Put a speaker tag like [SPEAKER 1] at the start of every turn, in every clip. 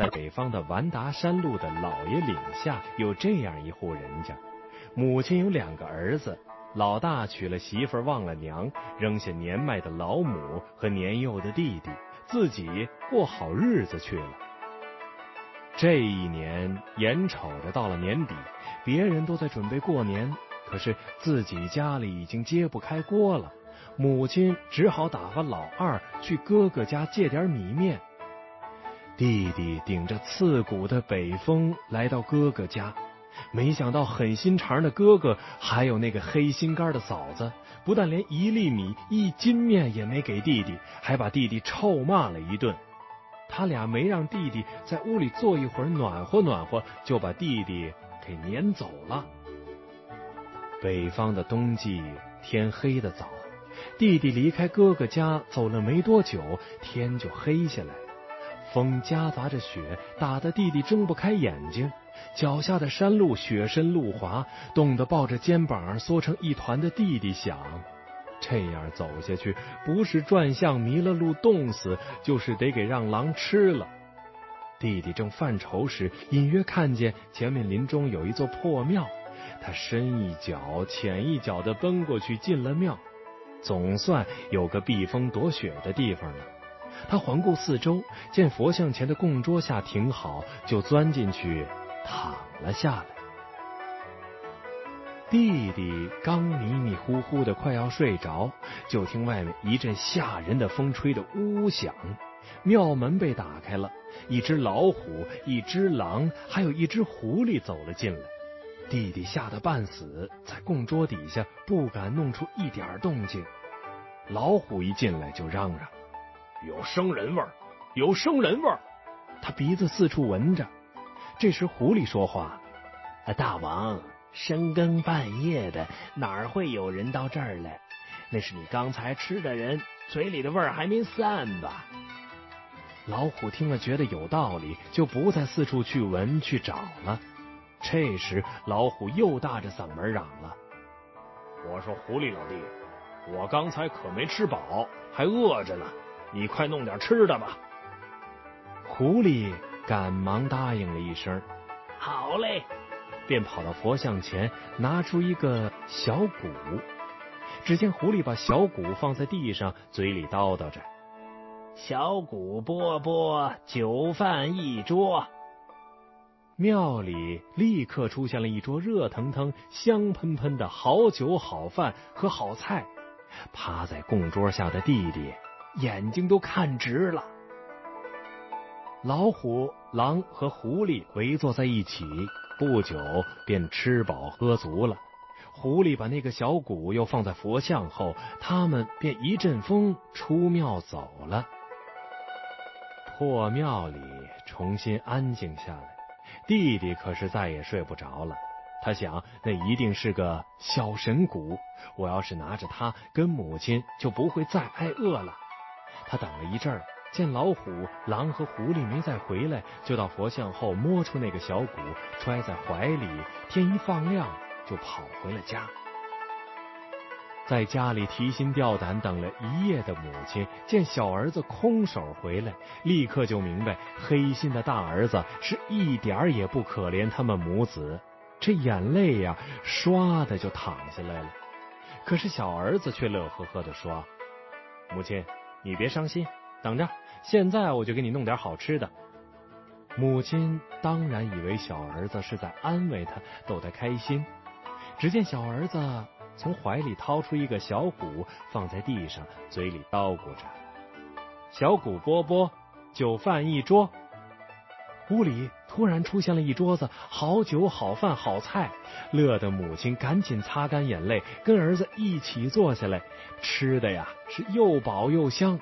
[SPEAKER 1] 在北方的完达山路的老爷岭下，有这样一户人家，母亲有两个儿子，老大娶了媳妇忘了娘，扔下年迈的老母和年幼的弟弟，自己过好日子去了。这一年眼瞅着到了年底，别人都在准备过年，可是自己家里已经揭不开锅了。母亲只好打发老二去哥哥家借点米面。弟弟顶着刺骨的北风来到哥哥家，没想到狠心肠的哥哥还有那个黑心肝的嫂子，不但连一粒米、一斤面也没给弟弟，还把弟弟臭骂了一顿。他俩没让弟弟在屋里坐一会儿暖和暖和，就把弟弟给撵走了。北方的冬季天黑的早。弟弟离开哥哥家走了没多久，天就黑下来，风夹杂着雪，打得弟弟睁不开眼睛。脚下的山路雪深路滑，冻得抱着肩膀缩成一团的弟弟想：这样走下去，不是转向迷了路冻死，就是得给让狼吃了。弟弟正犯愁时，隐约看见前面林中有一座破庙，他深一脚浅一脚的奔过去，进了庙。总算有个避风躲雪的地方了。他环顾四周，见佛像前的供桌下挺好，就钻进去躺了下来。弟弟刚迷迷糊糊的快要睡着，就听外面一阵吓人的风吹得呜呜响，庙门被打开了，一只老虎、一只狼，还有一只狐狸走了进来。弟弟吓得半死，在供桌底下不敢弄出一点动静。老虎一进来就嚷嚷：“
[SPEAKER 2] 有生人味儿，有生人味儿！”
[SPEAKER 1] 他鼻子四处闻着。这时狐狸说话：“
[SPEAKER 3] 大王，深更半夜的，哪会有人到这儿来？那是你刚才吃的人，嘴里的味儿还没散吧？”
[SPEAKER 1] 老虎听了觉得有道理，就不再四处去闻去找了。这时，老虎又大着嗓门嚷了：“
[SPEAKER 2] 我说狐狸老弟，我刚才可没吃饱，还饿着呢，你快弄点吃的吧。”
[SPEAKER 1] 狐狸赶忙答应了一声：“
[SPEAKER 3] 好嘞。”
[SPEAKER 1] 便跑到佛像前，拿出一个小鼓。只见狐狸把小鼓放在地上，嘴里叨叨着：“
[SPEAKER 3] 小鼓波波，酒饭一桌。”
[SPEAKER 1] 庙里立刻出现了一桌热腾腾、香喷喷的好酒好饭和好菜。趴在供桌下的弟弟眼睛都看直了。老虎、狼和狐狸围坐在一起，不久便吃饱喝足了。狐狸把那个小鼓又放在佛像后，他们便一阵风出庙走了。破庙里重新安静下来。弟弟可是再也睡不着了，他想那一定是个小神鼓，我要是拿着它跟母亲，就不会再挨饿了。他等了一阵儿，见老虎、狼和狐狸没再回来，就到佛像后摸出那个小鼓，揣在怀里。天一放亮，就跑回了家。在家里提心吊胆等了一夜的母亲，见小儿子空手回来，立刻就明白黑心的大儿子是一点儿也不可怜他们母子，这眼泪呀，唰的就淌下来了。可是小儿子却乐呵呵的说：“母亲，你别伤心，等着，现在我就给你弄点好吃的。”母亲当然以为小儿子是在安慰他，逗他开心。只见小儿子。从怀里掏出一个小鼓，放在地上，嘴里叨咕着：“小鼓波波，酒饭一桌。”屋里突然出现了一桌子好酒、好饭、好菜，乐得母亲赶紧擦干眼泪，跟儿子一起坐下来吃的呀，是又饱又香。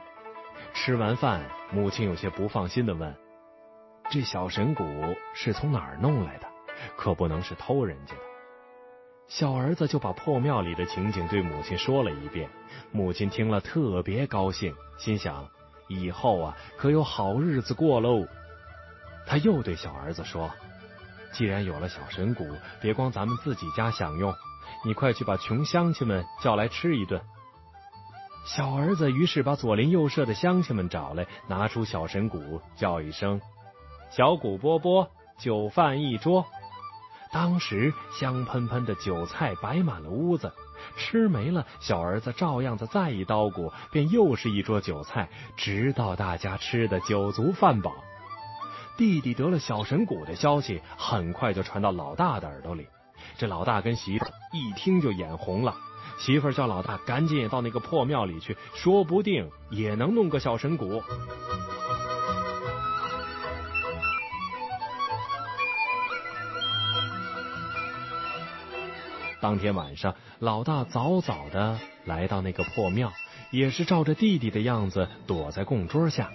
[SPEAKER 1] 吃完饭，母亲有些不放心的问：“这小神鼓是从哪儿弄来的？可不能是偷人家的。”小儿子就把破庙里的情景对母亲说了一遍，母亲听了特别高兴，心想以后啊可有好日子过喽。他又对小儿子说：“既然有了小神鼓，别光咱们自己家享用，你快去把穷乡亲们叫来吃一顿。”小儿子于是把左邻右舍的乡亲们找来，拿出小神鼓，叫一声：“小鼓波波，酒饭一桌。当时香喷喷的酒菜摆满了屋子，吃没了，小儿子照样子再一叨鼓，便又是一桌酒菜，直到大家吃的酒足饭饱。弟弟得了小神蛊的消息，很快就传到老大的耳朵里。这老大跟媳妇一听就眼红了，媳妇叫老大赶紧也到那个破庙里去，说不定也能弄个小神蛊。当天晚上，老大早早的来到那个破庙，也是照着弟弟的样子躲在供桌下。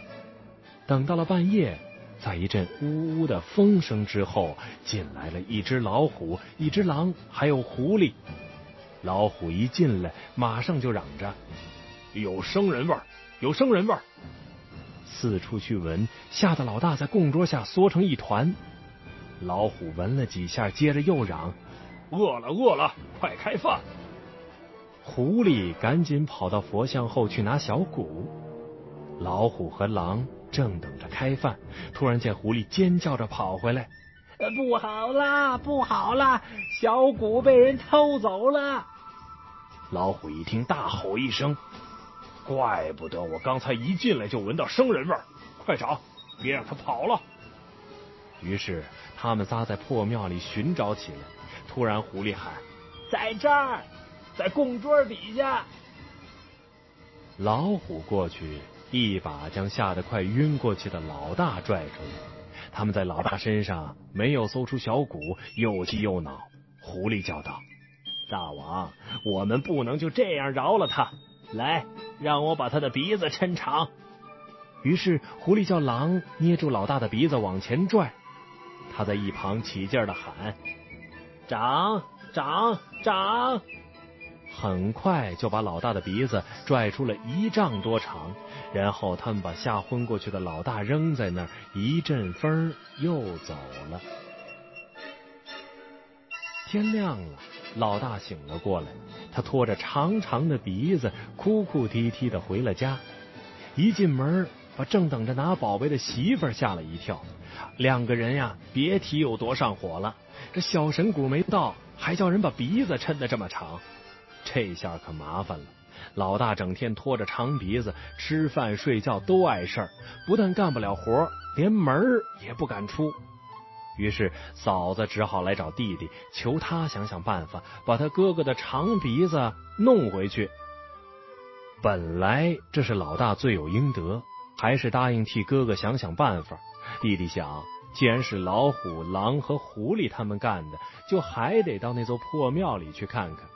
[SPEAKER 1] 等到了半夜，在一阵呜呜的风声之后，进来了一只老虎、一只狼，还有狐狸。老虎一进来，马上就嚷着：“
[SPEAKER 2] 有生人味儿，有生人味儿！”
[SPEAKER 1] 四处去闻，吓得老大在供桌下缩成一团。老虎闻了几下，接着又嚷。
[SPEAKER 2] 饿了，饿了，快开饭！
[SPEAKER 1] 狐狸赶紧跑到佛像后去拿小鼓。老虎和狼正等开饭，突然见狐狸尖叫着跑回来：“
[SPEAKER 3] 不好啦，不好啦！小鼓被人偷走了！”
[SPEAKER 2] 老虎一听，大吼一声：“怪不得我刚才一进来就闻到生人味儿！快找，别让他跑了！”
[SPEAKER 1] 于是他们仨在破庙里寻找起来。突然，狐狸喊：“
[SPEAKER 3] 在这儿，在供桌底下！”
[SPEAKER 1] 老虎过去，一把将吓得快晕过去的老大拽出来。他们在老大身上没有搜出小骨，又气又恼。狐狸叫道：“
[SPEAKER 3] 大王，我们不能就这样饶了他！来，让我把他的鼻子抻长。”
[SPEAKER 1] 于是，狐狸叫狼捏住老大的鼻子往前拽。他在一旁起劲的喊。
[SPEAKER 3] 长长长，
[SPEAKER 1] 很快就把老大的鼻子拽出了一丈多长，然后他们把吓昏过去的老大扔在那儿，一阵风又走了。天亮了，老大醒了过来，他拖着长长的鼻子，哭哭啼啼的回了家。一进门，把正等着拿宝贝的媳妇吓了一跳。两个人呀，别提有多上火了。这小神鼓没到，还叫人把鼻子抻得这么长，这下可麻烦了。老大整天拖着长鼻子，吃饭睡觉都碍事儿，不但干不了活，连门也不敢出。于是嫂子只好来找弟弟，求他想想办法，把他哥哥的长鼻子弄回去。本来这是老大罪有应得，还是答应替哥哥想想办法。弟弟想。既然是老虎、狼和狐狸他们干的，就还得到那座破庙里去看看。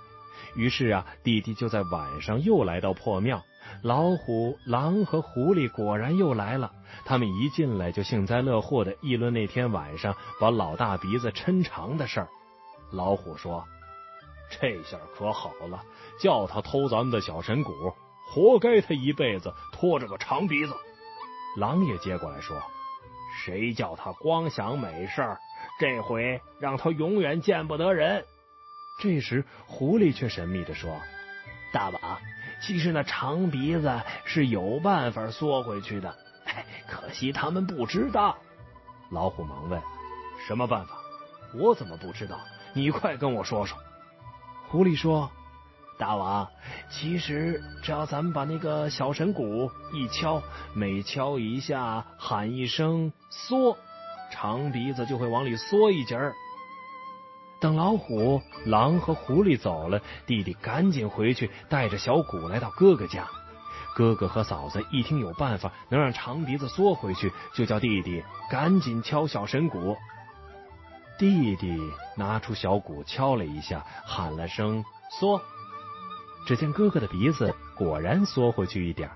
[SPEAKER 1] 于是啊，弟弟就在晚上又来到破庙。老虎、狼和狐狸果然又来了。他们一进来就幸灾乐祸的议论那天晚上把老大鼻子抻长的事儿。老虎说：“
[SPEAKER 2] 这下可好了，叫他偷咱们的小神蛊，活该他一辈子拖着个长鼻子。”
[SPEAKER 1] 狼也接过来说。
[SPEAKER 3] 谁叫他光想美事儿？这回让他永远见不得人。
[SPEAKER 1] 这时，狐狸却神秘的说：“
[SPEAKER 3] 大王，其实那长鼻子是有办法缩回去的，可惜他们不知道。”
[SPEAKER 1] 老虎忙问：“
[SPEAKER 2] 什么办法？我怎么不知道？你快跟我说说。”
[SPEAKER 1] 狐狸说。
[SPEAKER 3] 大王，其实只要咱们把那个小神鼓一敲，每敲一下喊一声“缩”，长鼻子就会往里缩一截儿。
[SPEAKER 1] 等老虎、狼和狐狸走了，弟弟赶紧回去，带着小鼓来到哥哥家。哥哥和嫂子一听有办法能让长鼻子缩回去，就叫弟弟赶紧敲小神鼓。弟弟拿出小鼓敲了一下，喊了声“缩”。只见哥哥的鼻子果然缩回去一点，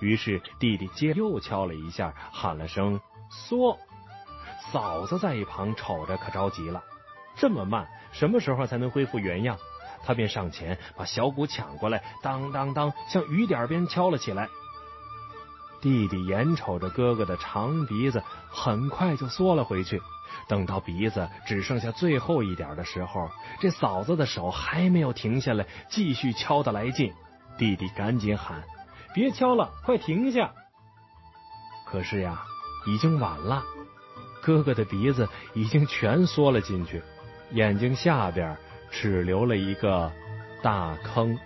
[SPEAKER 1] 于是弟弟接又敲了一下，喊了声“缩”。嫂子在一旁瞅着，可着急了，这么慢，什么时候才能恢复原样？他便上前把小鼓抢过来，当当当，像雨点边敲了起来。弟弟眼瞅着哥哥的长鼻子很快就缩了回去。等到鼻子只剩下最后一点的时候，这嫂子的手还没有停下来，继续敲的来劲。弟弟赶紧喊：“别敲了，快停下！”可是呀，已经晚了。哥哥的鼻子已经全缩了进去，眼睛下边只留了一个大坑。